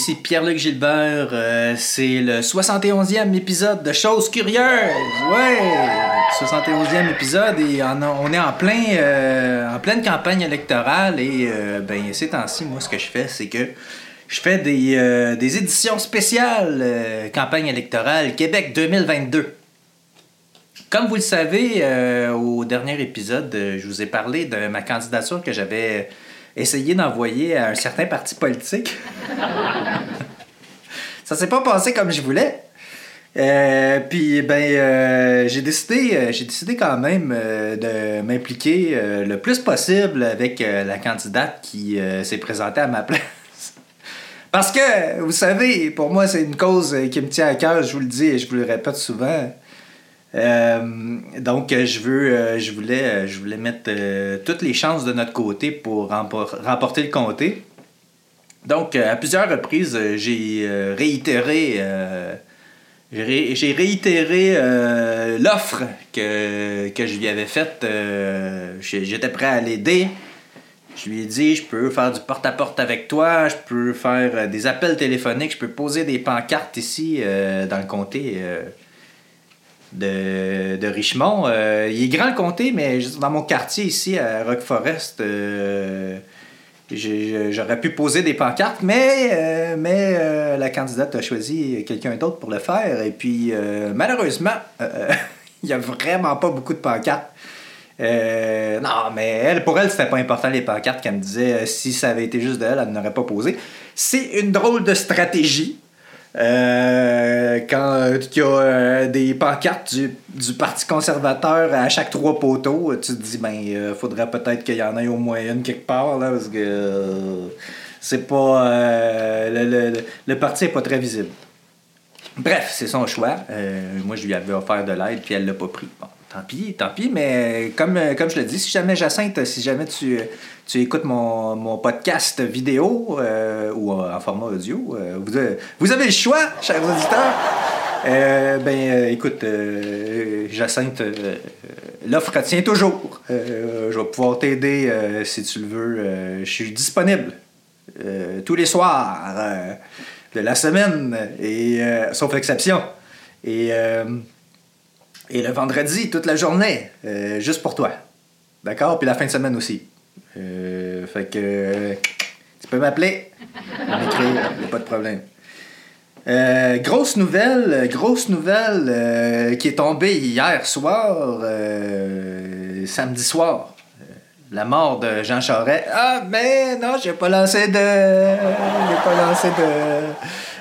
Ici Pierre-Luc Gilbert. Euh, c'est le 71e épisode de Choses Curieuses. Ouais, 71e épisode et on, est en, plein, euh, pleine campagne électorale et euh, ben, ces temps-ci, moi, ce que je fais, c'est que je fais des, des éditions spéciales campagne électorale Québec 2022. Comme vous le savez, au dernier épisode, je vous ai parlé de ma candidature que j'avais essayer d'envoyer à un certain parti politique. ça s'est pas passé comme je voulais. Euh, puis ben euh, j'ai décidé euh, j'ai décidé quand même de m'impliquer le plus possible avec la candidate qui s'est présentée à ma place. Parce que vous savez, pour moi c'est une cause qui me tient à cœur, je vous le dis et je vous le répète souvent. Euh, donc, euh, euh, je voulais mettre toutes les chances de notre côté pour remporter le comté. Donc, à plusieurs reprises, j'ai réitéré, l'offre que, que je lui avais faite. J'étais prêt à l'aider. Je lui ai dit, je peux faire du porte-à-porte avec toi, je peux faire des appels téléphoniques, je peux poser des pancartes ici dans le comté de, Richemont. Euh, il est grand le comté, mais dans mon quartier ici, à Rock Forest, euh, j'aurais pu poser des pancartes, mais, euh, la candidate a choisi quelqu'un d'autre pour le faire. Et puis, malheureusement, il n'y a vraiment pas beaucoup de pancartes. non, mais pour elle, c'était pas important les pancartes qu'elle me disait. si ça avait été juste de elle, elle n'aurait pas posé. C'est une drôle de stratégie. Quand il y a euh, des pancartes du, du, Parti conservateur à chaque trois poteaux, tu te dis, ben, il faudrait peut-être qu'il y en ait au moins une quelque part, là, parce que euh, c'est pas. Le, le, le, parti n'est pas très visible. Bref, c'est son choix. moi, je lui avais offert de l'aide, puis elle l'a pas pris. Bon, tant pis, tant pis, mais comme, comme je le dis, si jamais Jacinthe, si jamais tu tu écoutes mon, mon podcast vidéo euh, ou en format audio, euh, vous, avez, vous, avez le choix, chers auditeurs. Euh, ben, écoute, Jacinthe, l'offre tient toujours. je vais pouvoir t'aider si tu le veux. je suis disponible tous les soirs de la semaine, et, sauf exception. Et, et le vendredi, toute la journée, juste pour toi. D'accord? Puis la fin de semaine aussi. Euh, fait que tu peux m'appeler, m'écrire, pas de problème. Euh, grosse nouvelle, grosse nouvelle euh, qui est tombée hier soir, samedi soir. La mort de Jean Charest. Ah, mais non, j'ai pas lancé de. J'ai pas lancé de.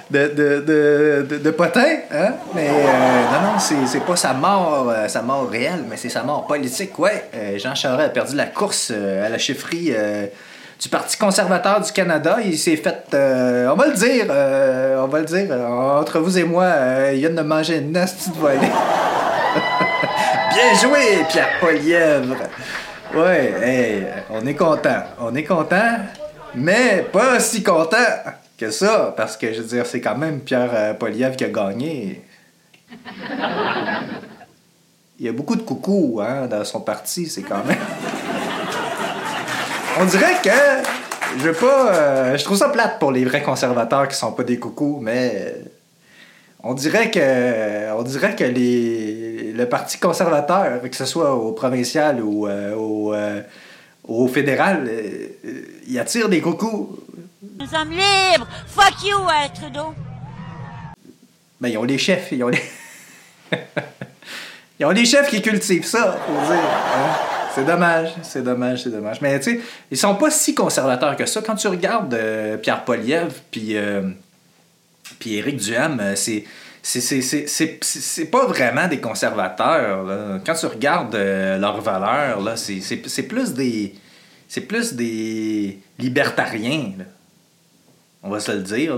De, de, de, de, potin, hein? Mais non, non, c'est pas sa mort, sa mort réelle, mais c'est sa mort politique, ouais. Jean Charest a perdu la course à la chefferie du Parti conservateur du Canada. Il s'est fait, on va le dire, on va le dire, entre vous et moi, il vient de manger une nasty de volée. Bien joué, Pierre Polièvre. Ouais, on est content. On est content, mais pas si content que ça, parce que je veux dire, c'est quand même Pierre euh, qui a gagné. Il y a beaucoup de coucou hein, dans son parti, c'est quand même. On dirait que. Je veux pas. Euh, je trouve ça plate pour les vrais conservateurs qui sont pas des coucous, mais. On dirait que. On dirait que les le Parti conservateur, que ce soit au provincial ou euh, au, euh, au, fédéral, il attire des coucous. Nous sommes libres! Fuck you, Trudeau! Ben, ils ont les chefs, ils ont les... ils les chefs qui cultivent ça, faut dire. Hein. C'est dommage, c'est dommage, c'est dommage. Mais tu sais, ils sont pas si conservateurs que ça. Quand tu regardes Pierre Poliev puis, puis Éric Duham, c'est c'est pas vraiment des conservateurs. Quand tu regardes euh, leurs valeurs, c'est plus des. C'est plus des libertariens. On va se le dire.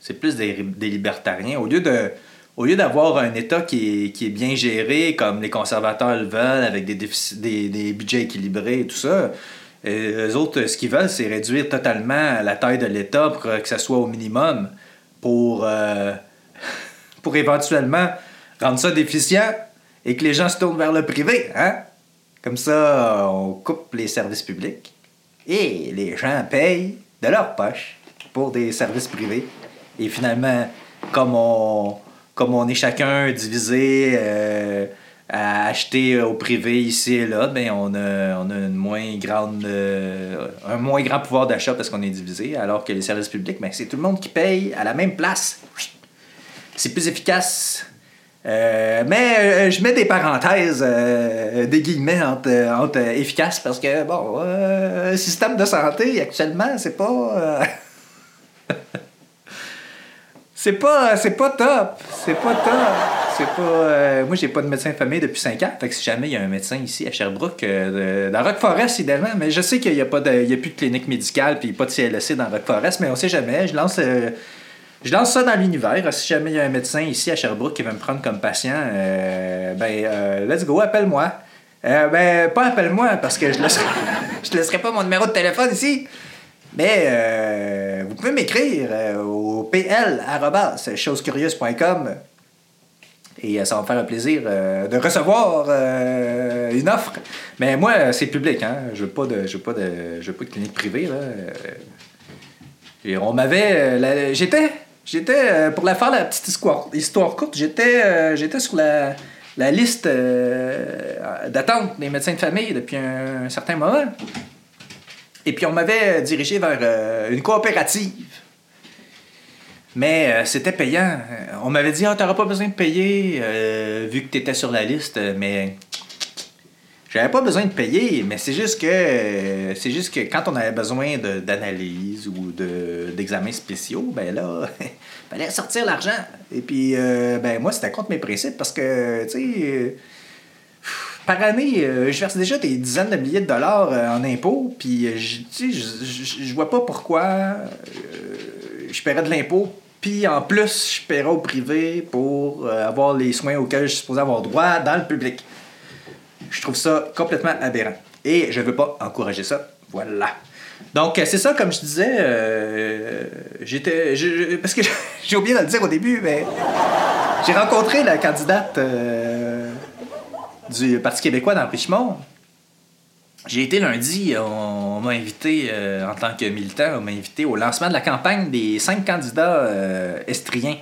C'est plus des, libertariens. Au lieu de. Au lieu d'avoir un État qui est, qui est, bien géré, comme les conservateurs le veulent, avec des, des, budgets équilibrés et tout ça, euh, eux autres, ce qu'ils veulent, c'est réduire totalement la taille de l'État pour que ça soit au minimum pour, euh, pour éventuellement rendre ça déficient et que les gens se tournent vers le privé. Hein? Comme ça, on coupe les services publics et les gens payent de leur poche. Pour des services privés. Et finalement, comme on, comme on est chacun divisé euh, à acheter au privé ici et là, ben on a, on a une moins grande, euh, un moins grand pouvoir d'achat parce qu'on est divisé, alors que les services publics, ben, c'est tout le monde qui paye à la même place. C'est plus efficace. Euh, mais je mets des parenthèses, des guillemets entre, entre efficace parce que, bon, système de santé actuellement, c'est pas. c'est pas, c'est pas top. C'est pas top. C'est pas. moi, j'ai pas de médecin de famille depuis 5 ans. Fait que si jamais il y a un médecin ici à Sherbrooke, dans Rock Forest, idéalement, mais je sais qu'il n'y a, pas de, il y a plus de clinique médicale puis pas de CLSC dans Rock Forest, mais on sait jamais. Je lance je lance ça dans l'univers. Si jamais il y a un médecin ici à Sherbrooke qui veut me prendre comme patient, euh, ben, euh, let's go, appelle-moi. Euh, ben, pas appelle-moi parce que je laisserai, laisserai pas mon numéro de téléphone ici. Mais vous pouvez m'écrire au pl.chosecurieuse.com et ça va me faire un plaisir de recevoir une offre. Mais moi, c'est public, hein? Je veux pas de, je veux pas de, je veux pas de clinique privée. Là. Et on m'avait. J'étais J'étais, euh, pour la faire la petite histoire, courte, j'étais, euh, j'étais sur la, liste euh, d'attente des médecins de famille depuis un, certain moment. Et puis on m'avait dirigé vers une coopérative. Mais c'était payant. On m'avait dit, ah, t'auras pas besoin de payer vu que tu étais sur la liste, mais j'avais pas besoin de payer, mais c'est juste que c'est juste que quand on avait besoin d'analyse ou d'examens spéciaux, ben là, fallait sortir l'argent. Et puis euh, ben moi c'était contre mes principes parce que tu sais par année, euh, je verse déjà des dizaines de milliers de dollars euh, en impôts, puis je, je, je vois pas pourquoi je paierais de l'impôt, puis en plus, je paierais au privé pour avoir les soins auxquels je suis supposé avoir droit dans le public. Je trouve ça complètement aberrant. Et je veux pas encourager ça. Voilà. Donc, c'est ça, comme je disais, euh, j'étais. parce que j'ai oublié de le dire au début, mais j'ai rencontré la candidate euh, du Parti québécois dans Richemont. J'ai été lundi, on, m'a invité euh, en tant que militant, on m'a invité au lancement de la campagne des cinq candidats estriens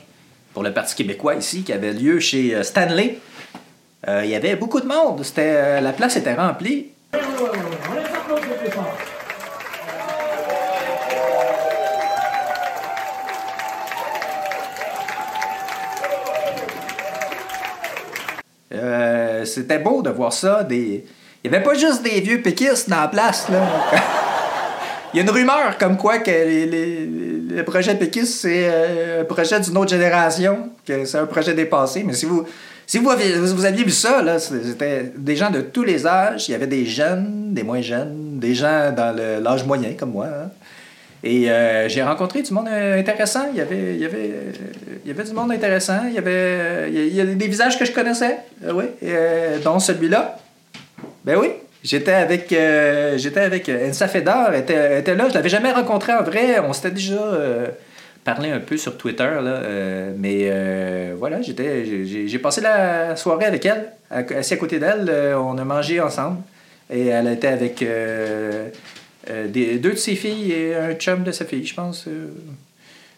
pour le Parti québécois ici, qui avait lieu chez Stanley euh, il y avait beaucoup de monde. Euh, la place était remplie. Euh, c'était beau de voir ça. Des... Il n'y avait pas juste des vieux péquistes dans la place. Là. Il y a une rumeur comme quoi que le projet péquiste, c'est un projet d'une autre génération, que c'est un projet dépassé. Mais si vous, si vous aviez vu ça, c'était des gens de tous les âges. Il y avait des jeunes, des moins jeunes, des gens dans l'âge moyen comme moi. Hein. Et euh, j'ai rencontré du monde euh, intéressant. Il y avait, il y avait, il y avait du monde intéressant. Il y avait, il y a des visages que je connaissais, euh, oui, dont celui-là. Ben oui, j'étais avec, j'étais avec Ensa Fedor, était, était là. Je l'avais jamais rencontré en vrai. On s'était déjà parler un peu sur Twitter, là, euh, mais euh, voilà, j'étais, j'ai, passé la soirée avec elle, assis à côté d'elle, euh, on a mangé ensemble, et elle était avec des, deux de ses filles et un chum de sa fille, je pense.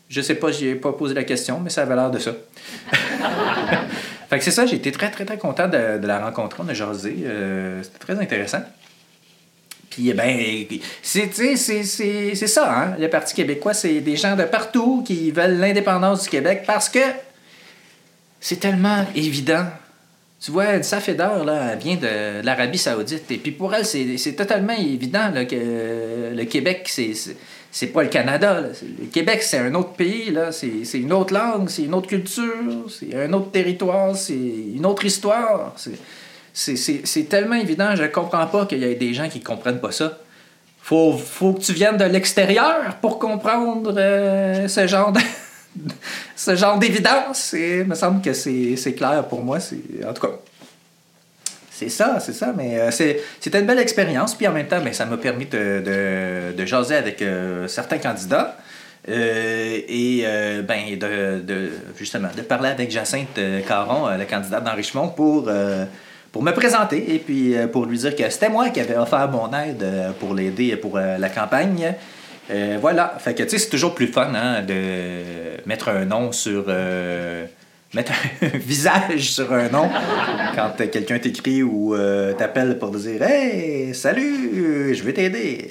je sais pas, j'ai pas posé la question, mais ça avait l'air de ça. fait que c'est ça, j'ai été très, très, très content de, de la rencontrer, on a jasé, c'était très intéressant. Puis, eh ben, c'est ça, hein? Le Parti québécois, c'est des gens de partout qui veulent l'indépendance du Québec parce que c'est tellement évident. Tu vois, une Fedor, là, elle vient de, l'Arabie Saoudite. Et puis pour elle, c'est totalement évident que le Québec, c'est pas le Canada. Le Québec, c'est un autre pays, là. C'est une autre langue, c'est une autre culture, c'est un autre territoire, c'est une autre histoire c'est tellement évident, je comprends pas qu'il y ait des gens qui comprennent pas ça. Faut, faut que tu viennes de l'extérieur pour comprendre euh, ce genre ce genre d'évidence. Il me semble que c'est clair pour moi. En tout cas, c'est ça, c'est ça. Mais euh, c'était une belle expérience. Puis en même temps, ben, ça m'a permis de, de, de, jaser avec euh, certains candidats. et ben, de, de, justement de parler avec Jacinthe Caron, la candidate d'enrichissement, pour pour me présenter et puis euh, pour lui dire que c'était moi qui avais offert mon aide euh, pour l'aider pour euh, la campagne. Euh, voilà. Fait que, tu sais, c'est toujours plus fun hein, de mettre un nom sur. euh, mettre un visage sur un nom quand quelqu'un t'écrit ou euh, t'appelle pour dire Hey, salut, je veux t'aider.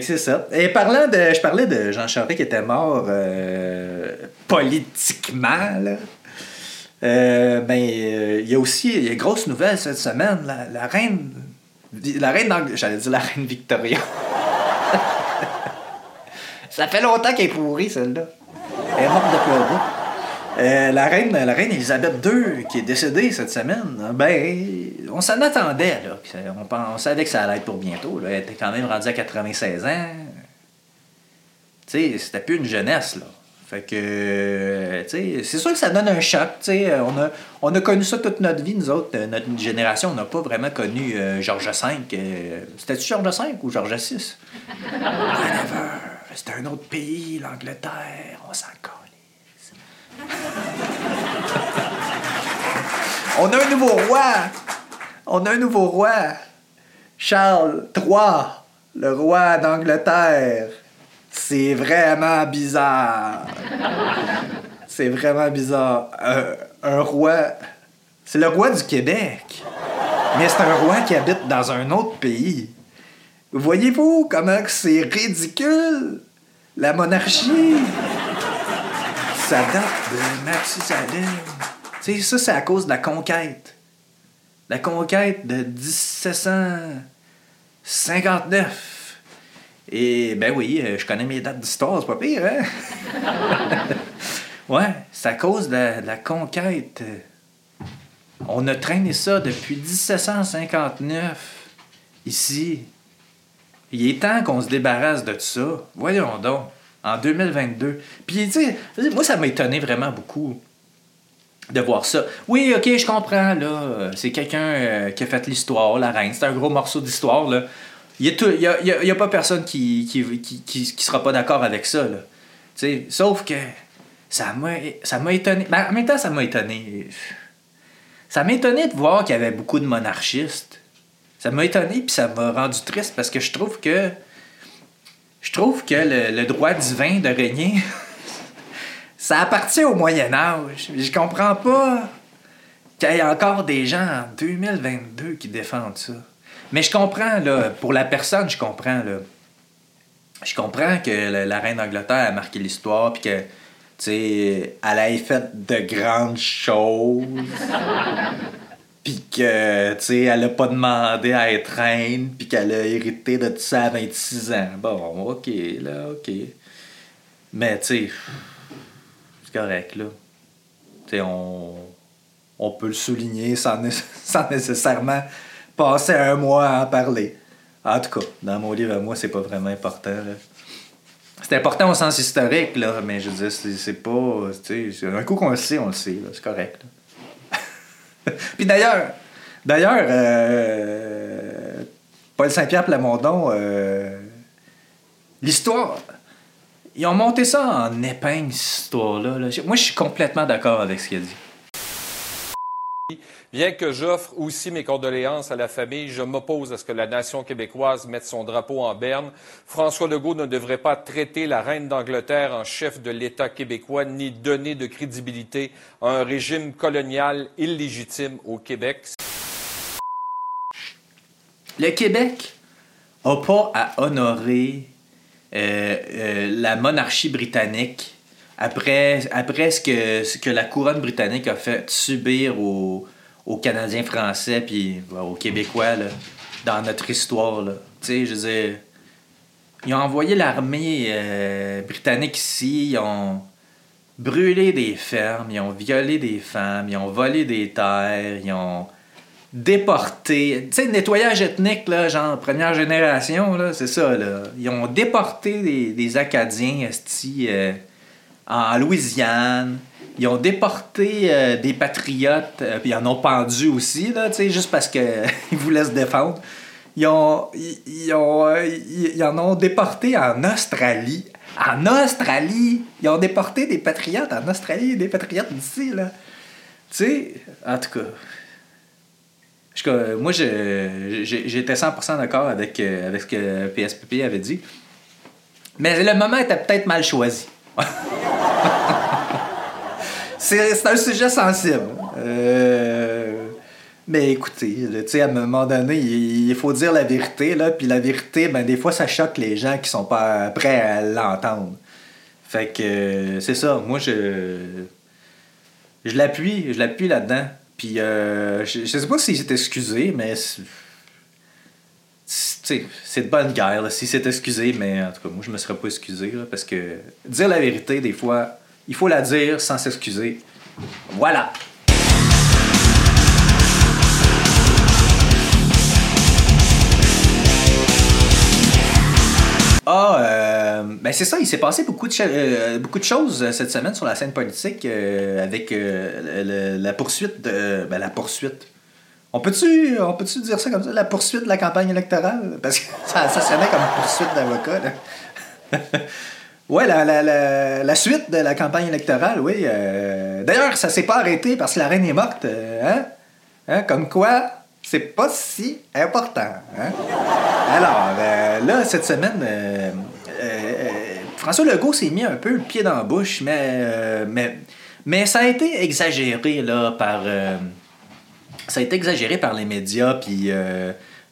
C'est ça. Et parlant de. Je parlais de Jean Charest qui était mort euh, politiquement, là. Ben, il y a aussi y a une grosse nouvelle cette semaine. La, reine. La reine. J'allais dire la reine Victoria. Ça fait longtemps qu'elle est pourrie, celle-là. Elle est morte un bout. Euh, la, reine, la reine Elisabeth II, qui est décédée cette semaine, ben, on s'en attendait. Là. On, savait que ça allait être pour bientôt. Elle était quand même rendue à 96 ans. Tu sais, c'était plus une jeunesse, là. Fait que, euh, tu sais, c'est sûr que ça donne un choc, tu sais. euh, On a, on a connu ça toute notre vie, nous autres. euh, Notre génération, on n'a pas vraiment connu euh, Georges V. C'était-tu Georges V ou Georges VI? C'était un autre pays, l'Angleterre. On s'en calisse. on a un nouveau roi. On a un nouveau roi. Charles III, le roi d'Angleterre. C'est vraiment bizarre. C'est vraiment bizarre. Un, un roi. C'est le roi du Québec. Mais c'est un roi qui habite dans un autre pays. Voyez-vous comment c'est ridicule? La monarchie? Ça date de Mathusalem. Tu sais, ça, c'est à cause de la conquête. La conquête de 1759. Et ben oui, euh, je connais mes dates d'histoire, c'est pas pire, hein? ouais, c'est à cause de la conquête. On a traîné ça depuis 1759, ici. Il est temps qu'on se débarrasse de ça. Voyons donc, en 2022. Puis, tu sais, moi, ça m'a étonné vraiment beaucoup de voir ça. Oui, ok, je comprends, là. euh, C'est quelqu'un euh, qui a fait l'histoire, la reine. C'est un gros morceau d'histoire, là. Il n'y a, y a- pas personne qui, qui, qui, sera pas d'accord avec ça, là. Tu sais, sauf que ça m'a ça m'a étonné. Ben, en même temps, ça m'a étonné. Ça m'a étonné de voir qu'il y avait beaucoup de monarchistes. Ça m'a étonné, puis ça m'a rendu triste parce que je trouve que. Je trouve que le, droit divin de régner, ça appartient au Moyen-Âge. Je comprends pas qu'il y ait encore des gens en 2022 qui défendent ça. Mais je comprends, là, pour la personne, je comprends, là. Je comprends que la, la reine d'Angleterre a marqué l'histoire, puis que, tu sais, elle a fait de grandes choses. Puis que, tu elle a pas demandé à être reine, puis qu'elle a hérité de ça à 26 ans. Bon, ok, là, ok. Mais, tu sais, c'est correct, là. Tu sais, on, on peut le souligner sans, sans nécessairement passer un mois à en parler. En tout cas, dans mon livre à moi, c'est pas vraiment important. C'est important au sens historique, là, mais je veux dire, c'est pas. Un coup qu'on le sait, on le sait, c'est correct. là. Puis d'ailleurs, d'ailleurs, euh, Paul Saint-Pierre Plamondon, euh, l'histoire, ils ont monté ça en épingle, cette histoire-là. là. Moi, je suis complètement d'accord avec ce qu'il a dit. Bien que j'offre aussi mes condoléances à la famille, je m'oppose à ce que la nation québécoise mette son drapeau en berne. François Legault ne devrait pas traiter la reine d'Angleterre en chef de l'État québécois ni donner de crédibilité à un régime colonial illégitime au Québec. Le Québec n'a pas à honorer euh, euh, la monarchie britannique après, après ce, que, ce que la couronne britannique a fait subir aux, aux Canadiens français puis aux Québécois dans notre histoire. là. Tu sais, je veux ils ont envoyé l'armée euh, britannique ici, ils ont brûlé des fermes, ils ont violé des femmes, ils ont volé des terres, ils ont déporté. Tu sais, nettoyage ethnique, là, genre première génération, là, c'est ça, là. Ils ont déporté des, des Acadiens, esti, euh, en Louisiane. Ils ont déporté euh, des patriotes, euh, puis ils en ont pendu aussi, là, juste parce qu'ils voulaient se défendre. Ils, ont, ils, ont, euh, ils, en ont déporté en Australie. En Australie! Ils ont déporté des patriotes en Australie, des patriotes d'ici, là. Tu sais, en tout cas. moi, j'étais 100% d'accord avec, avec ce que PSPP avait dit. Mais le moment était peut-être mal choisi. c'est un sujet sensible. Euh, mais écoutez, sais, à un moment donné, il, faut dire la vérité, là, puis la vérité, ben, des fois, ça choque les gens qui sont pas prêts à l'entendre. Fait que c'est ça, moi, je, je l'appuie, je l'appuie là-dedans. Puis euh, je, sais pas s'il s'est excusé, mais c'est de bonne guerre s'il s'est excusé, mais en tout cas, moi, je me serais pas excusé, parce que dire la vérité, des fois, il faut la dire sans s'excuser. Voilà. Ah, euh, ben c'est ça, il s'est passé beaucoup de, euh, beaucoup de choses euh, cette semaine sur la scène politique avec la poursuite de. Ben, la poursuite. On peut-tu peut dire ça comme ça, la poursuite de la campagne électorale? Parce que ça, ça sonnait comme poursuite d'avocat. ouais, la, la, la, suite de la campagne électorale, oui. D'ailleurs, ça s'est pas arrêté parce que la reine est morte. hein? hein? Comme quoi, c'est pas si important. Hein? Alors, euh, là, cette semaine, euh, euh, François Legault s'est mis un peu le pied dans la bouche, mais, mais, mais ça a été exagéré là, par. ça a été exagéré par les médias, puis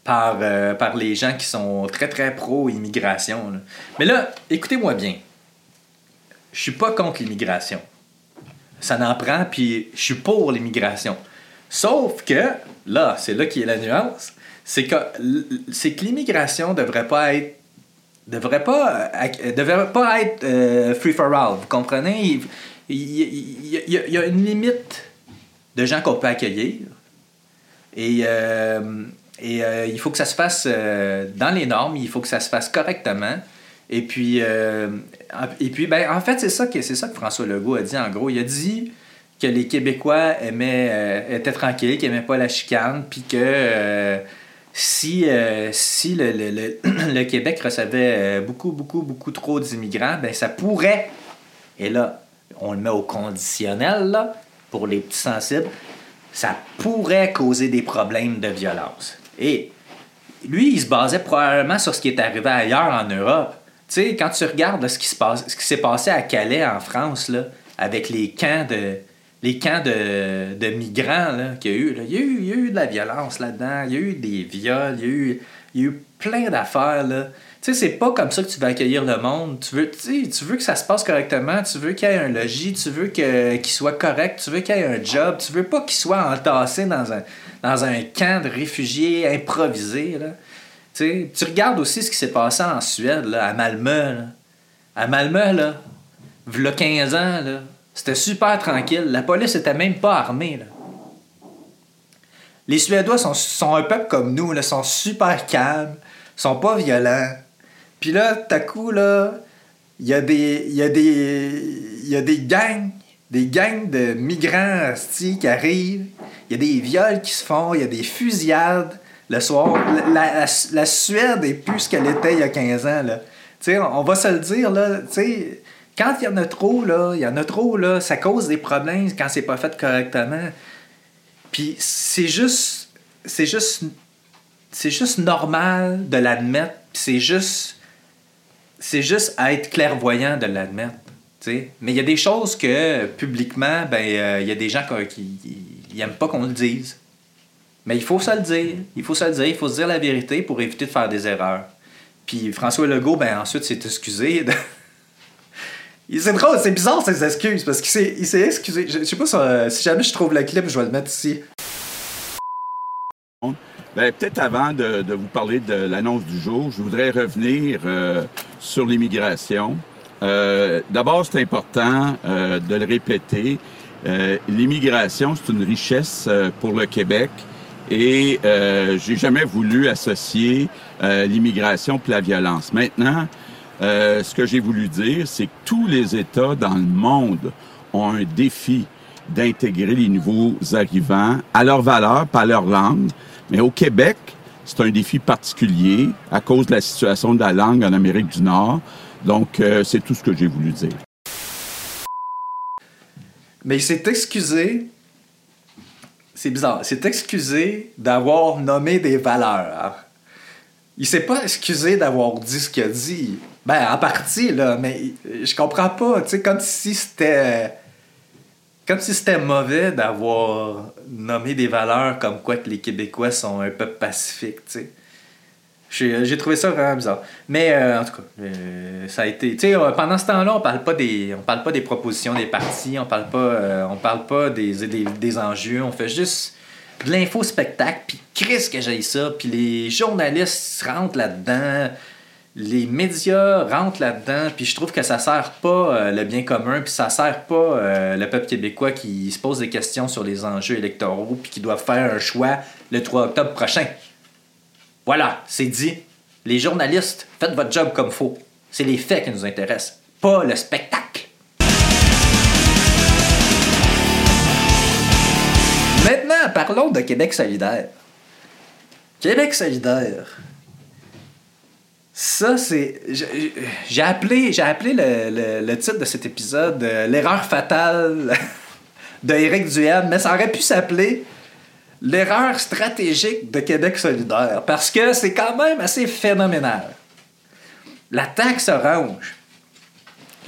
par, par les gens qui sont très, très pro-immigration. Mais là, écoutez-moi bien. Je suis pas contre l'immigration. Ça n'en prend, puis je suis pour l'immigration. Sauf que, là, c'est là qui est la nuance, c'est que, c'est que l'immigration devrait pas être devrait pas, euh, devrait pas être euh, free for all. Vous comprenez? Il, y a une limite de gens qu'on peut accueillir. Et, euh, et il faut que ça se fasse dans les normes, il faut que ça se fasse correctement. Et puis, et puis ben, en fait, c'est ça, que, c'est ça que François Legault a dit en gros. Il a dit que les Québécois aimaient, euh, étaient tranquilles, qu'ils n'aimaient pas la chicane, puis que euh, si, euh, si le, le, le, Québec recevait beaucoup, beaucoup, beaucoup trop d'immigrants, ben ça pourrait, et là, on le met au conditionnel, là, pour les petits sensibles, ça pourrait causer des problèmes de violence. Et lui, il se basait probablement sur ce qui est arrivé ailleurs en Europe. Tu sais, quand tu regardes ce qui se passe, ce qui s'est passé à Calais, en France, là, avec les camps de, les camps de, migrants qu'il y a eu, il, y a eu, il y a eu de la violence là-dedans, il y a eu des viols, il y a eu, il y a eu plein d'affaires. Là. Tu sais, c'est pas comme ça que tu vas accueillir le monde. Tu veux, tu veux que ça se passe correctement, tu veux qu'il y ait un logis, tu veux qu'il soit correct, tu veux qu'il y ait un job, tu veux pas qu'il soit entassé dans un, dans un camp de réfugiés improvisé. Tu, regardes aussi ce qui s'est passé en Suède, à Malmö. Là. À Malmö, là, a 15 ans, c'était super tranquille. La police était même pas armée. Là. Les Suédois sont, un peuple comme nous, là, sont super calmes, sont pas violents. Puis là, tout à coup, là, il y y a des gangs, des gangs de migrants qui arrivent. Il y a des viols qui se font, il y a des fusillades le soir. La, Suède est plus ce qu'elle était il y a 15 ans. Là. On, va se le dire, là, quand il y en a trop, il y en a trop, là, ça cause des problèmes quand c'est pas fait correctement. Puis c'est juste. C'est juste. C'est juste normal de l'admettre. C'est juste. C'est juste être clairvoyant de l'admettre. Mais il y a des choses que publiquement, ben, euh, il y a des gens qui n'aiment pas qu'on le dise. Mais il faut se le dire. Il faut se le dire. Il faut se dire la vérité pour éviter de faire des erreurs. Puis François Legault, ben, ensuite, s'est excusé. C'est drôle, c'est bizarre ses excuses parce qu'il s'est excusé. Je, sais pas si, jamais je trouve le clip, je vais le mettre ici. Ben, peut-être avant de, vous parler de l'annonce du jour, je voudrais revenir euh, sur l'immigration. Euh, d'abord, c'est important euh, de le répéter. l'immigration, c'est une richesse pour le Québec et j'ai jamais voulu associer l'immigration et la violence. Maintenant, euh, ce que j'ai voulu dire, c'est que tous les États dans le monde ont un défi d'intégrer les nouveaux arrivants à leur valeur, pas à leur langue. Mais au Québec, c'est un défi particulier à cause de la situation de la langue en Amérique du Nord. Donc, euh, c'est tout ce que j'ai voulu dire. Mais il s'est excusé. c'est bizarre. Il s'est excusé d'avoir nommé des valeurs. Il s'est pas excusé d'avoir dit ce qu'il a dit. Ben, en partie, là, mais je comprends pas. Tu sais, comme si c'était. Comme si c'était mauvais d'avoir nommé des valeurs comme quoi que les Québécois sont un peuple pacifique, tu sais. J'ai j'ai trouvé ça vraiment bizarre. Mais euh, en tout cas, euh, ça a été. Tu sais, euh, pendant ce temps-là, on parle pas des. On parle pas des propositions des partis, on parle pas. euh, on parle pas des, des, des enjeux, on fait juste de l'info-spectacle, puis Chris que j'ai ça, puis les journalistes rentrent là-dedans, les médias rentrent là-dedans, puis je trouve que ça sert pas euh, le bien commun, puis ça sert pas euh, le peuple québécois qui se pose des questions sur les enjeux électoraux, puis qui doivent faire un choix le 3 octobre prochain. Voilà, c'est dit. Les journalistes, faites votre job comme faut. C'est les faits qui nous intéressent, pas le spectacle. Maintenant, parlons de Québec solidaire. Québec solidaire. Ça, c'est. j'ai- appelé, j'ai appelé le, le- le titre de cet épisode euh, L'erreur fatale de Éric Duhem, mais ça aurait pu s'appeler L'erreur stratégique de Québec solidaire, parce que c'est quand même assez phénoménal. La taxe orange.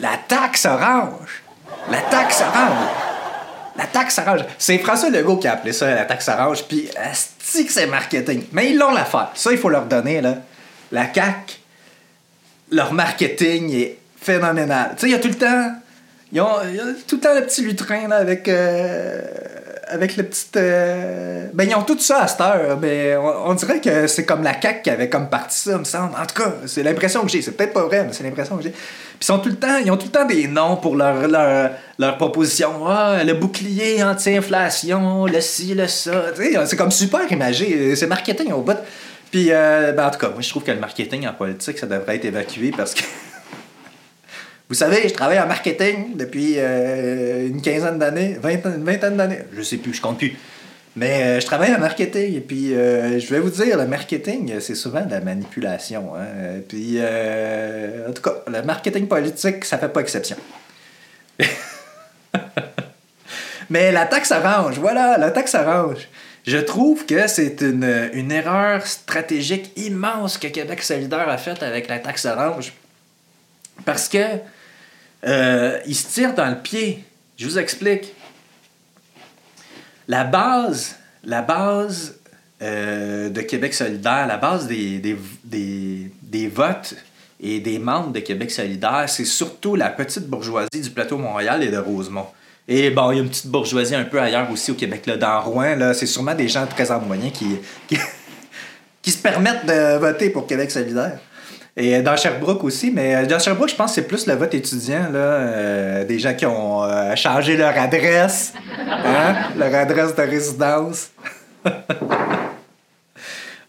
La taxe orange. La taxe orange. La taxe orange. C'est François Legault qui a appelé ça la taxe orange, puis asti que c'est marketing. Mais ils l'ont l'affaire. Ça, il faut leur donner, là. La CAQ, leur marketing est phénoménal. Tu sais, il y a tout le temps... Ils tout le temps le petit lutrin, là, avec... euh, avec le petit... euh, Ben, ils ont tout ça à cette heure, mais on, dirait que c'est comme la CAQ qui avait comme parti ça, me semble. En tout cas, c'est l'impression que j'ai. C'est peut-être pas vrai, mais c'est l'impression que j'ai. Puis ils, tout le temps, ils ont tout le temps des noms pour leur, leur, leur proposition. Ah, le bouclier anti-inflation, le ci, le ça. C'est comme super imagé. C'est marketing au bout. Puis, euh, ben, en tout cas, moi, je trouve que le marketing en politique, ça devrait être évacué parce que... Vous savez, je travaille en marketing depuis euh, une quinzaine d'années, vingt- une vingtaine d'années. Je sais plus, je compte plus. Mais euh, je travaille en marketing et puis euh, je vais vous dire, le marketing, c'est souvent de la manipulation. hein. Euh, Puis, en tout cas, le marketing politique, ça fait pas exception. Mais la taxe orange, voilà, la taxe orange. Je trouve que c'est une, une erreur stratégique immense que Québec solidaire a faite avec la taxe orange. Parce que euh, il se tire dans le pied. Je vous explique. La base, la base euh, de Québec solidaire, la base des, des, des, votes et des membres de Québec solidaire, c'est surtout la petite bourgeoisie du plateau Montréal et de Rosemont. Et bon, il y a une petite bourgeoisie un peu ailleurs aussi au Québec. Là, dans Rouen, là, c'est sûrement des gens très en moyen qui, qui se permettent de voter pour Québec solidaire. Et dans Sherbrooke aussi, mais dans Sherbrooke, je pense que c'est plus le vote étudiant, là, euh, des gens qui ont euh, changé leur adresse, hein, leur adresse de résidence.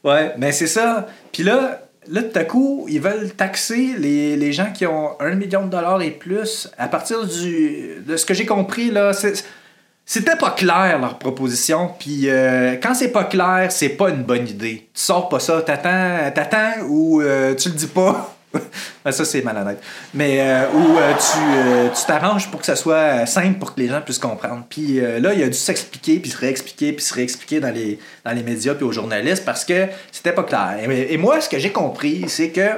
ouais, mais c'est ça. Puis là, là, tout à coup, ils veulent taxer les, les gens qui ont un million de dollars et plus à partir du, de ce que j'ai compris, là, c'est- c'était pas clair leur proposition, puis euh, quand c'est pas clair, c'est pas une bonne idée. Tu sors pas ça, t'attends, t'attends ou euh, tu le dis pas? Ben, ça c'est malhonnête. Mais euh, ou euh, tu euh, tu t'arranges pour que ça soit simple pour que les gens puissent comprendre. Puis euh, là, il a dû s'expliquer, puis se réexpliquer, puis se réexpliquer dans les, dans les médias puis aux journalistes parce que c'était pas clair. Et moi, ce que j'ai compris, c'est que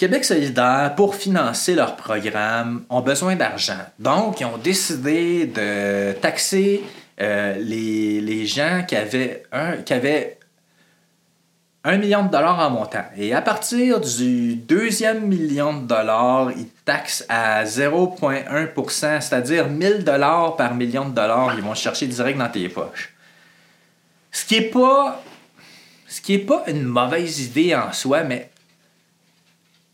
Québec solidaire, pour financer leur programme, ont besoin d'argent. Donc, ils ont décidé de taxer euh, les, les gens qui avaient, un, qui million de dollars en montant. Et à partir du deuxième million de dollars, ils taxent à 0,1% c'est-à-dire 1000 dollars par million de dollars, ils vont chercher direct dans tes poches. Ce qui est pas ce qui est pas une mauvaise idée en soi, mais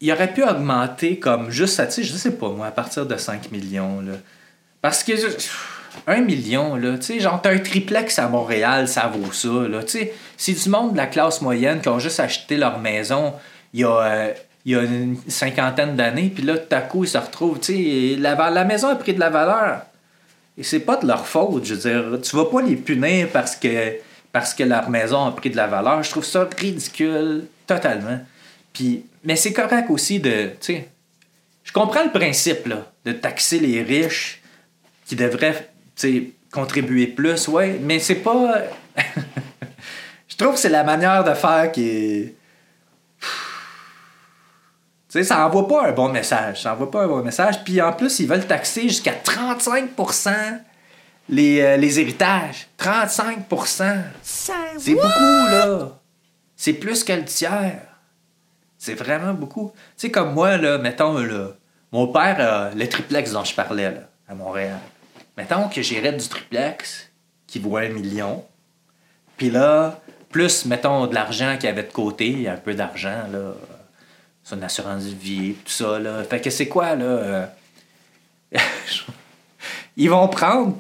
il aurait pu augmenter comme juste ça, tu sais, je sais pas moi, à partir de 5 millions. Là. Parce que 1 million, là, tu sais, genre, t'as un triplex à Montréal, ça vaut ça, là. Tu sais, c'est du monde de la classe moyenne qui ont juste acheté leur maison il y a, euh, il y a une cinquantaine d'années, puis là, tout à coup, ils se retrouvent, tu sais, la, la maison a pris de la valeur. Et c'est pas de leur faute, je veux dire. Tu vas pas les punir parce que, parce que leur maison a pris de la valeur. Je trouve ça ridicule, totalement. Puis, mais c'est correct aussi de, tu sais, je comprends le principe, là, de taxer les riches qui devraient, tu sais, contribuer plus, ouais, mais c'est pas. je trouve que c'est la manière de faire qui est. Tu sais, ça envoie pas un bon message. Ça envoie pas un bon message. Puis en plus, ils veulent taxer jusqu'à 35 les, euh, les héritages. 35% C'est beaucoup, là. C'est plus que le tiers. C'est vraiment beaucoup. Tu sais, comme moi, là, mettons, là, mon père le triplex dont je parlais, là, à Montréal. Mettons que j'irais du triplex qui vaut un million. Puis là, plus, mettons, de l'argent qu'il avait de côté, un peu d'argent, là, son assurance vie, tout ça, là. Fait que c'est quoi, là? euh, Ils vont prendre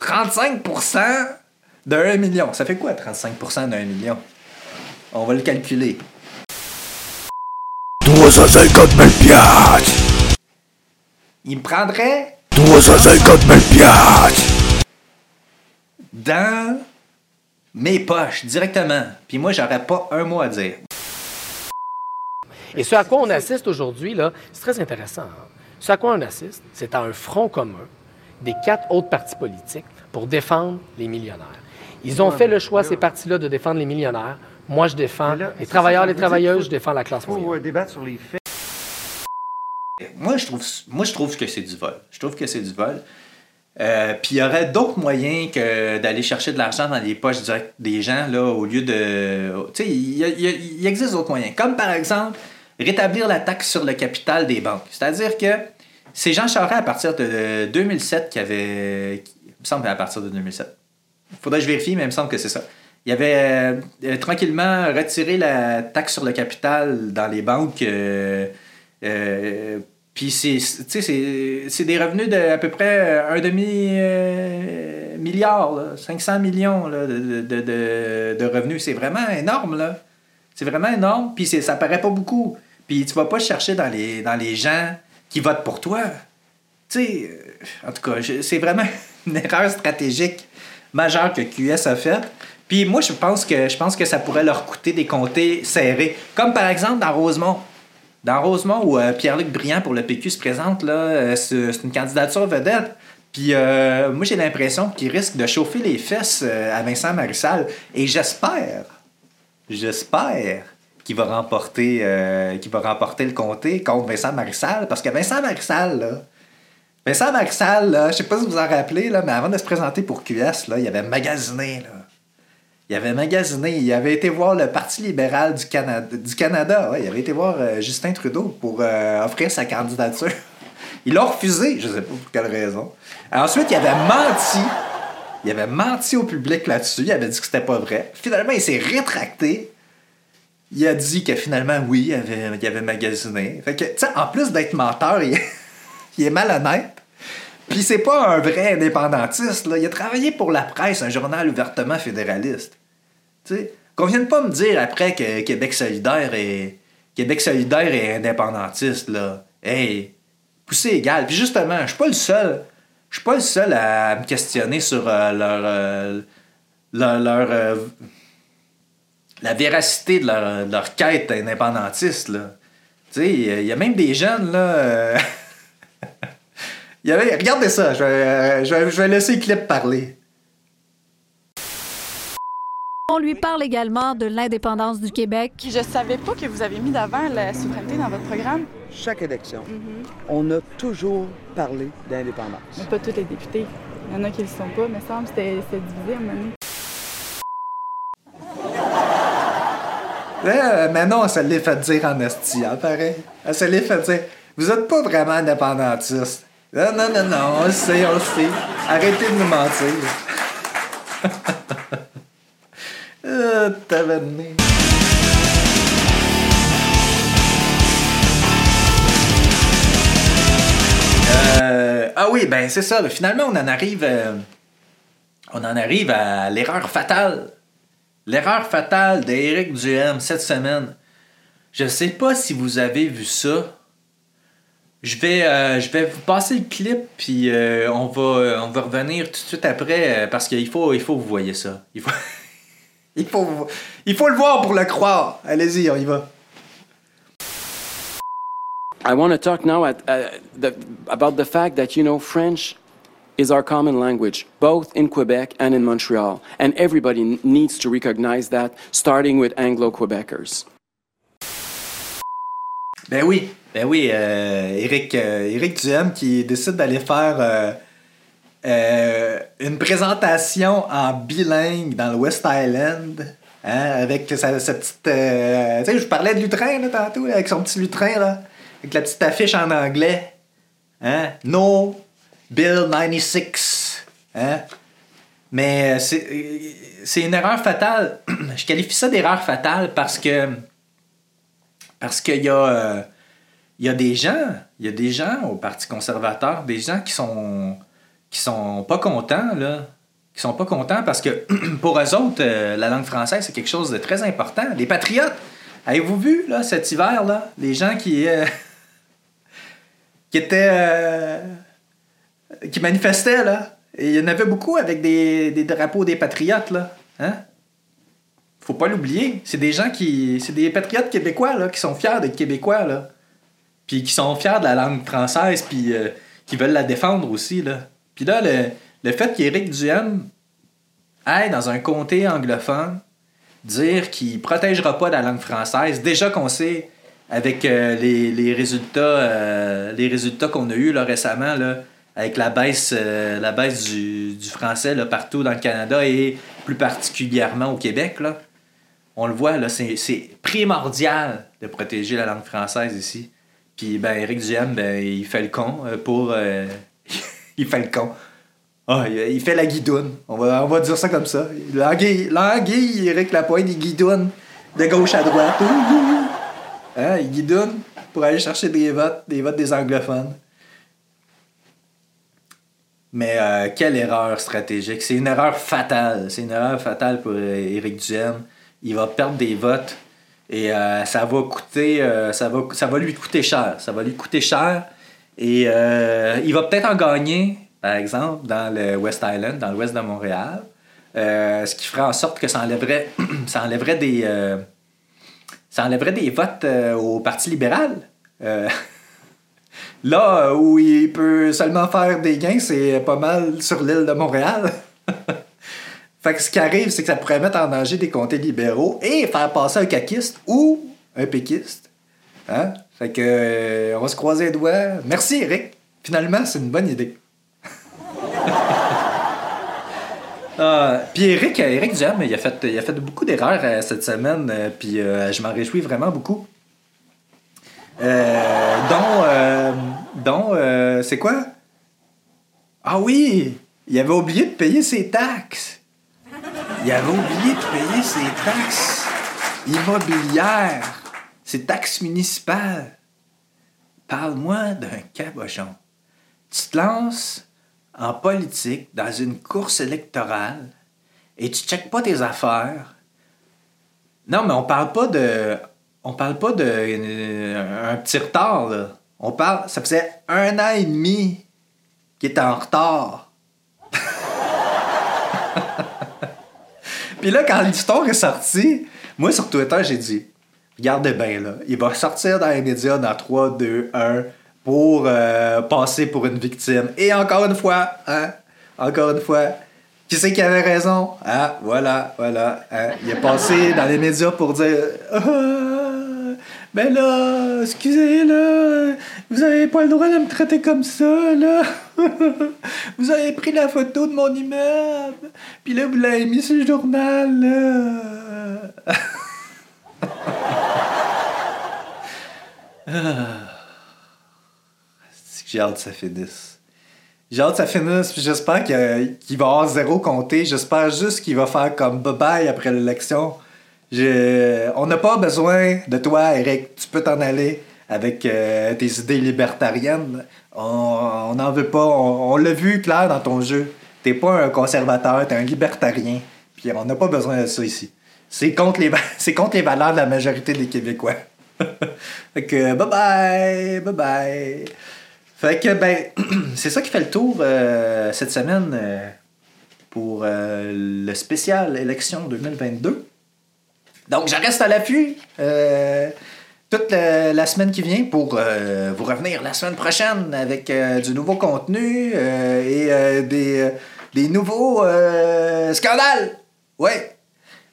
35% d'un million. Ça fait quoi, 35% d'un million? On va le calculer. 350 000 piastres! Il me prendrait 350 000 piastres! dans mes poches directement. Puis moi, j'aurais pas un mot à dire. Et ce à quoi on assiste aujourd'hui, là, c'est très intéressant. hein. Ce à quoi on assiste, c'est à un front commun des quatre autres partis politiques pour défendre les millionnaires. Ils ont fait le choix, ces partis-là, de défendre les millionnaires. Moi, je défends les travailleurs, les travailleuses, je défends la classe moyenne. Pour euh, débattre sur les faits? Moi, je trouve, moi, je trouve que c'est du vol. Je trouve que c'est du vol. Euh, Puis il y aurait d'autres moyens que d'aller chercher de l'argent dans les poches directes des gens, là, au lieu de. Tu sais, il existe d'autres moyens. Comme par exemple, rétablir la taxe sur le capital des banques. C'est-à-dire que c'est Jean Charest, à partir de 2007, qui avait. Il me semble à partir de 2007. Faudrait que je vérifie, mais il me semble que c'est ça. Il avait euh, tranquillement retiré la taxe sur le capital dans les banques. euh, euh, puis c'est, c'est, des revenus de à peu près un demi euh, milliard, là, 500 millions là, de, de, de- revenus. C'est vraiment énorme, là. C'est vraiment énorme. Puis ça paraît pas beaucoup. Puis tu vas pas chercher dans les, dans les gens qui votent pour toi. Tu en tout cas, c'est vraiment une erreur stratégique majeure que QS a faite. Puis moi, je pense que je pense que ça pourrait leur coûter des comtés serrés. Comme par exemple dans Rosemont. Dans Rosemont, où euh, Pierre-Luc Briand pour le PQ se présente, là, euh, c'est une candidature vedette. Puis euh, moi, j'ai l'impression qu'il risque de chauffer les fesses à Vincent Marissal. Et j'espère, j'espère qu'il va remporter va remporter le comté contre Vincent Marissal. Parce que Vincent Marissal, là, Vincent Marissal, là, je sais pas si vous vous en rappelez, là, mais avant de se présenter pour QS, là, il avait magasiné. Là. Il avait magasiné. Il avait été voir le Parti libéral du Canada. Du Canada il avait été voir euh, Justin Trudeau pour euh, offrir sa candidature. Il l'a refusé, je sais pas pour quelle raison. Ensuite, il avait menti. Il avait menti au public là-dessus. Il avait dit que c'était pas vrai. Finalement, il s'est rétracté. Il a dit que finalement, oui, il avait, il avait magasiné. Fait tu sais, en plus d'être menteur, il, est malhonnête. Puis c'est pas un vrai indépendantiste. Il a travaillé pour la presse, un journal ouvertement fédéraliste. Qu'on vienne pas me dire après que Québec solidaire est Québec solidaire est indépendantiste là. Hey, poussé égal. Puis justement, je suis pas le seul. Je suis pas le seul à me questionner sur euh, leur, euh, leur, leur, euh, la véracité de leur, leur quête indépendantiste là. Tu sais, il y a même des jeunes là. regardez ça, je vais, je vais- je vais laisser Clip parler. On lui parle également de l'indépendance du Québec. Je savais pas que vous avez mis d'avant la souveraineté dans votre programme. Chaque élection, on a toujours parlé d'indépendance. Mais pas tous les députés. Il y en a qui le sont pas, mais semble que c'était divisé à un moment donné. Euh, mais non, elle se l'est fait dire en esti, hein, pareil. Elle se l'est fait dire. Vous êtes pas vraiment indépendantiste. Non, non, non, non, on le sait, on le sait. Arrêtez de nous mentir. euh, ah oui, ben c'est ça. Finalement, on en arrive, euh, on en arrive à l'erreur fatale. L'erreur fatale d'Éric Duhem cette semaine. Je sais pas si vous avez vu ça. Je vais, euh, vous passer le clip, puis on, va, on va revenir tout de suite après, parce qu'il faut, il faut que vous voyez ça. il, faut, il faut le voir pour le croire. Allez-y, on y va. I want to talk now at, uh, the, about the fact that, you know, French is our common language, both in Quebec and in Montreal, and everybody needs to recognize that, starting with Anglo Quebecers. Ben oui, ben oui, euh, Éric, euh, Éric Duhem qui décide d'aller faire euh, euh, une présentation en bilingue dans le West Island. hein, avec sa, petite. euh, tu sais, je vous parlais de lutrin là, tantôt, avec son petit lutrin, là, avec la petite affiche en anglais. Hein? No Bill 96. Hein? Mais euh, c'est une erreur fatale. Je qualifie ça d'erreur fatale parce que. Parce qu'il y a. il y a des gens, il y a des gens au Parti conservateur, des gens qui sont qui sont pas contents là, qui sont pas contents parce que pour eux autres euh, la langue française c'est quelque chose de très important. Les patriotes, avez-vous vu là cet hiver là, les gens qui euh, qui étaient euh, qui manifestaient là, et il y en avait beaucoup avec des, des drapeaux des patriotes là, hein? Faut pas l'oublier, c'est des gens qui c'est des patriotes québécois là qui sont fiers d'être québécois là puis qui sont fiers de la langue française, puis qui veulent la défendre aussi. Là. Puis là, le, le fait qu'Éric Duhem aille dans un comté anglophone dire qu'il protégera pas la langue française, déjà qu'on sait avec euh, les, les résultats euh, résultats qu'on a eus là, récemment, là, avec la baisse, euh, la baisse du, du français là, partout dans le Canada et plus particulièrement au Québec, là, on le voit, c'est, primordial de protéger la langue française ici. Puis ben Éric Duhem, ben, il fait le con pour. Il fait le con. Ah, il, fait la guidoune. On va, on va dire ça comme ça. L'anguille, Éric Lapointe, il guidoune de gauche à droite. Hein, il guidoune pour aller chercher des votes, des votes des anglophones. Mais euh, quelle erreur stratégique. C'est une erreur fatale. C'est une erreur fatale pour euh, Éric Duhem. Il va perdre des votes et euh, ça va coûter ça va ça va lui coûter cher ça va lui coûter cher et euh, il va peut-être en gagner par exemple dans le West Island dans l'ouest de Montréal Euh, ce qui ferait en sorte que ça enlèverait ça enlèverait des euh, ça enlèverait des votes au Parti libéral là où il peut seulement faire des gains c'est pas mal sur l'île de Montréal Fait que ce qui arrive, c'est que ça pourrait mettre en danger des comtés libéraux et faire passer un caquiste ou un péquiste. Hein? Fait que euh, on va se croiser les doigts. Merci Eric. Finalement, c'est une bonne idée. Ah, puis Eric, Eric Duhem, il a fait, il a fait beaucoup d'erreurs euh, cette semaine, euh, puis euh, je m'en réjouis vraiment beaucoup. Euh, dont, euh, dont euh, c'est quoi? Ah oui, il avait oublié de payer ses taxes. Il avait oublié de payer ses taxes immobilières, ses taxes municipales. Parle-moi d'un cabochon. Tu te lances en politique dans une course électorale et tu checkes pas tes affaires. Non, mais on parle pas de. On parle pas de euh, un petit retard, là. On parle. Ça faisait un an et demi qu'il était en retard. Puis là, quand l'histoire est sortie, moi sur Twitter, j'ai dit Regardez bien, là, il va sortir dans les médias dans 3, 2, 1 pour euh, passer pour une victime. Et encore une fois, hein, encore une fois, qui c'est qui avait raison? Ah, voilà, voilà. hein, il est passé dans les médias pour dire Ah, Ben là, excusez, là, vous avez pas le droit de me traiter comme ça, là. vous avez pris la photo de mon immeuble, puis là, vous l'avez mis sur le journal, là. Ah. J'ai hâte que ça finisse. J'ai hâte que ça finisse, puis j'espère qu'il va avoir zéro compté. J'espère juste qu'il va faire comme bye-bye après l'élection. On n'a pas besoin de toi, Eric. Tu peux t'en aller avec euh, tes idées libertariennes. On n'en veut pas. On, l'a vu clair dans ton jeu. T'es pas un conservateur, t'es un libertarien. Puis on n'a pas besoin de ça ici. C'est contre, contre les valeurs de la majorité des Québécois. fait que bye bye, bye bye. Fait que ben, c'est ça qui fait le tour euh, cette semaine euh, pour euh, le spécial élection 2022. Donc je reste à l'affût. Toute la, semaine qui vient pour vous revenir la semaine prochaine avec du nouveau contenu et des, des nouveaux scandales. Ouais.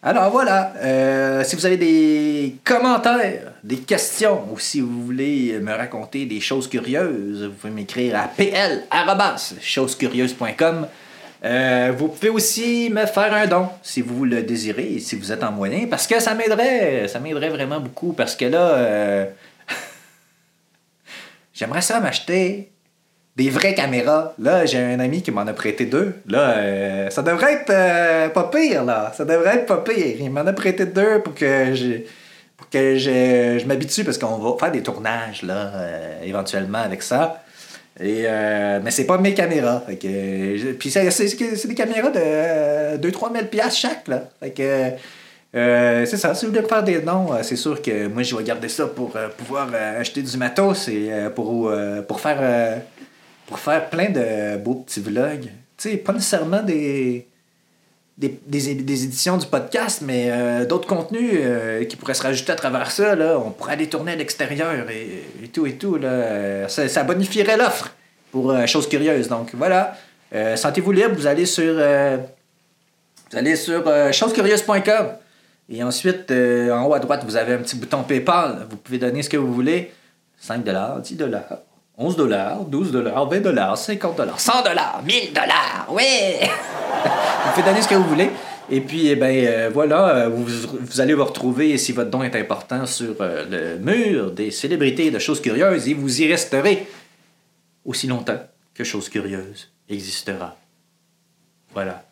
Alors voilà, euh, si vous avez des commentaires, des questions ou si vous voulez me raconter des choses curieuses, vous pouvez m'écrire à pl@chosescurieuses.com. Euh, vous pouvez aussi me faire un don si vous le désirez si vous êtes en moyen parce que ça m'aiderait, ça m'aiderait vraiment beaucoup parce que là euh, j'aimerais ça m'acheter des vraies caméras. Là, j'ai un ami qui m'en a prêté deux. Là, euh, ça devrait être euh, pas pire, là. Ça devrait être pas pire. Il m'en a prêté deux pour que je, pour que je, je m'habitue parce qu'on va faire des tournages, là, euh, éventuellement avec ça. Et, mais c'est pas mes caméras. Fait que, puis c'est, des caméras de 2-3 000 piastres chaque, là. Fait que, c'est ça, si vous voulez me faire des euh, c'est sûr que moi je vais garder ça pour pouvoir acheter du matos et pour, pour faire pour faire plein de beaux petits vlogs. Tu sais, pas nécessairement des, des, des, éditions du podcast, mais euh, d'autres contenus euh, qui pourraient se rajouter à travers ça. Là. On pourrait aller tourner à l'extérieur et, et tout et tout. Là. Ça, bonifierait l'offre pour euh, Choses Curieuses. Donc voilà, sentez-vous libre, vous allez sur, vous allez sur chosescurieuses.com. Et ensuite, en haut à droite, vous avez un petit bouton PayPal. Vous pouvez donner ce que vous voulez. 5 10 11 12 20 50 100 1000 ouais! vous pouvez donner ce que vous voulez. Et puis, eh ben, euh, voilà, euh, vous, allez vous retrouver, si votre don est important, sur euh, le mur des célébrités de choses curieuses et vous y resterez aussi longtemps que Choses Curieuses existera. Voilà.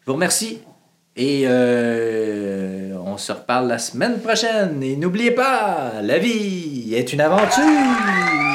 Je vous remercie et on se reparle la semaine prochaine. Et n'oubliez pas, la vie est une aventure!